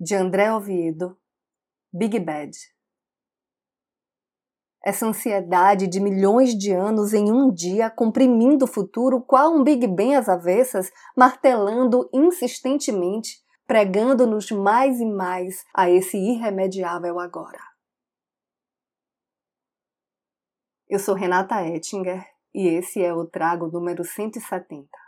de André Oviedo, Big Bad. Essa ansiedade de milhões de anos em um dia, comprimindo o futuro, qual um Big Bang às avessas, martelando insistentemente, pregando-nos mais e mais a esse irremediável agora. Eu sou Renata Ettinger e esse é o Trago número 170.